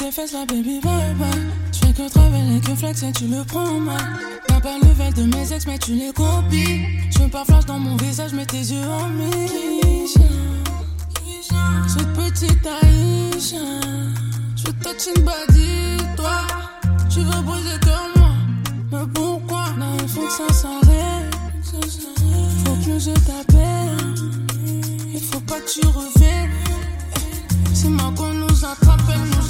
tes fesses là, baby, bye bye. J'fais que travailler, que flex et tu le prends mal. T'as pas le val de mes ex, mais tu les copies. J'veux pas flash dans mon visage, mais tes yeux en Aisha. Cette petite Aïcha. J'veux touch une body, toi. Tu veux briser que moi. Mais pourquoi? Non, il faut que ça s'arrête. Faut que je t'appelle. Il faut pas que tu reviennes. C'est moi qu'on nous attrape, elle nous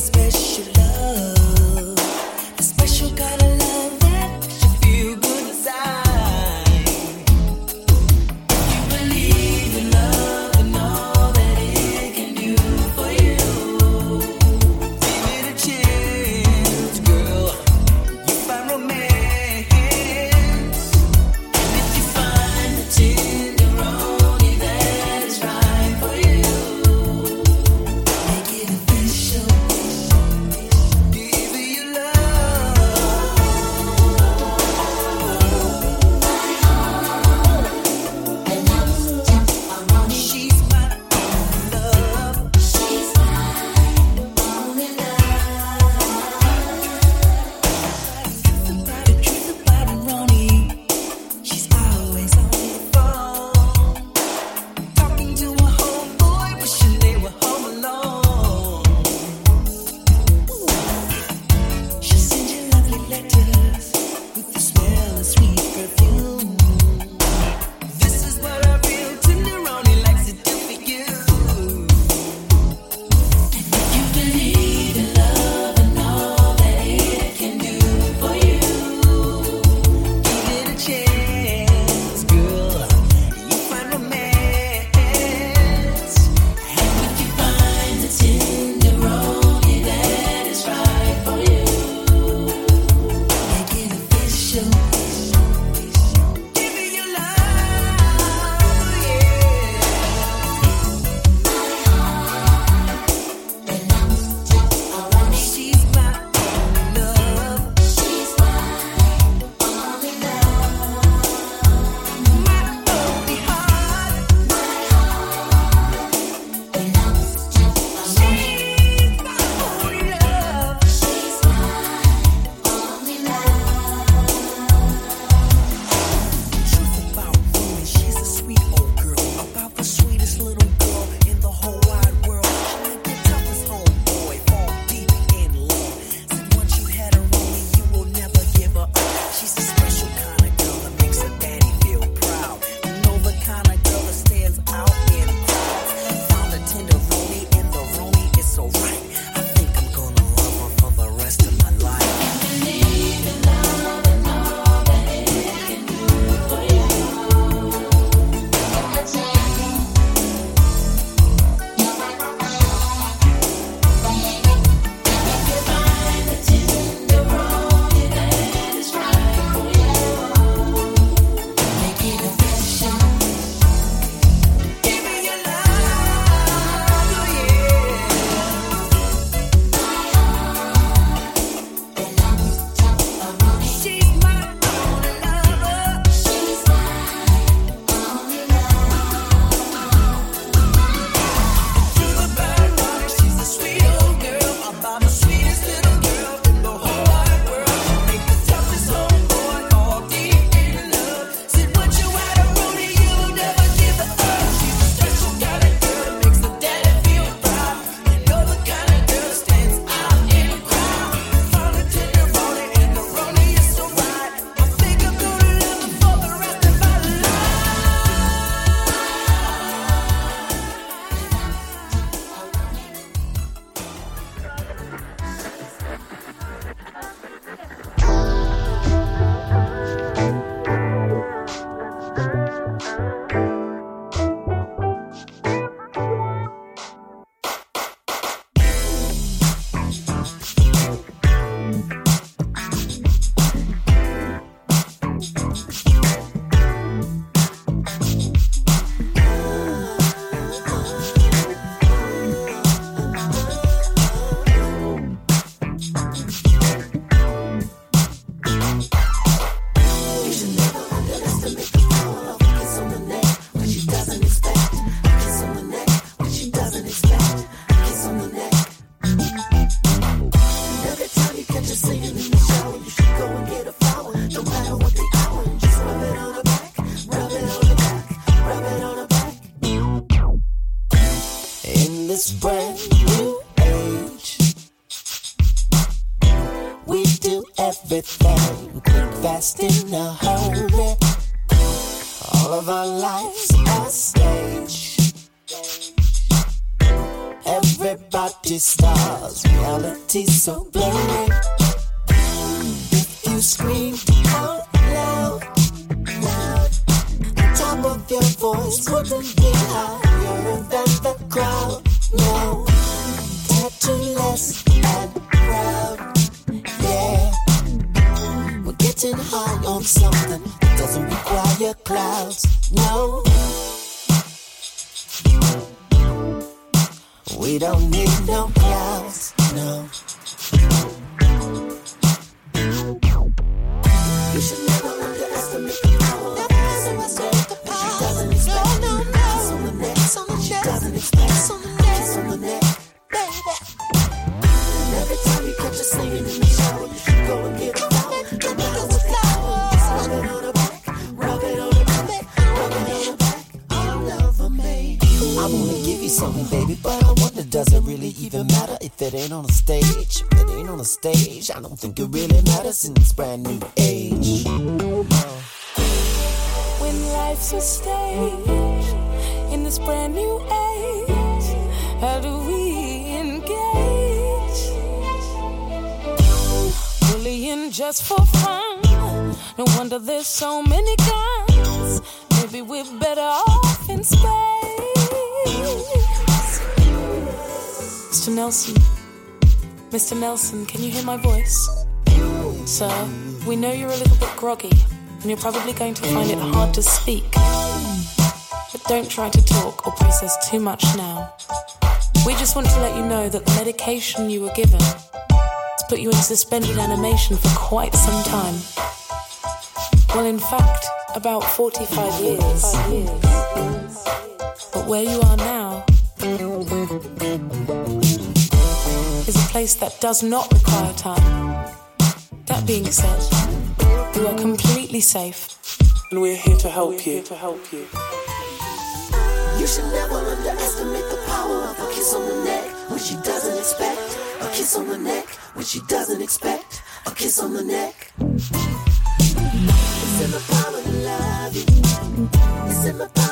special love. I wanna give you something, baby, but I wonder does it really even matter if it ain't on a stage? If it ain't on a stage, I don't think it really matters in this brand new age. When life's a stage in this brand new age, how do we engage? Bullying just for fun. No wonder there's so many guns. Maybe we're better off in space. Mr. Nelson, Mr. Nelson, can you hear my voice? Sir, we know you're a little bit groggy, and you're probably going to find it hard to speak. But don't try to talk or process too much now. We just want to let you know that the medication you were given has put you in suspended animation for quite some time. Well, in fact, about 45 years. But where you are now is a place that does not require time. That being said, you are completely safe, and we're here to help you. To help you. You should never underestimate the power of a kiss on the neck when she doesn't expect. A kiss on the neck when she doesn't expect. A kiss on the neck. It's in my power to love you. It's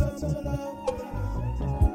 Summer love.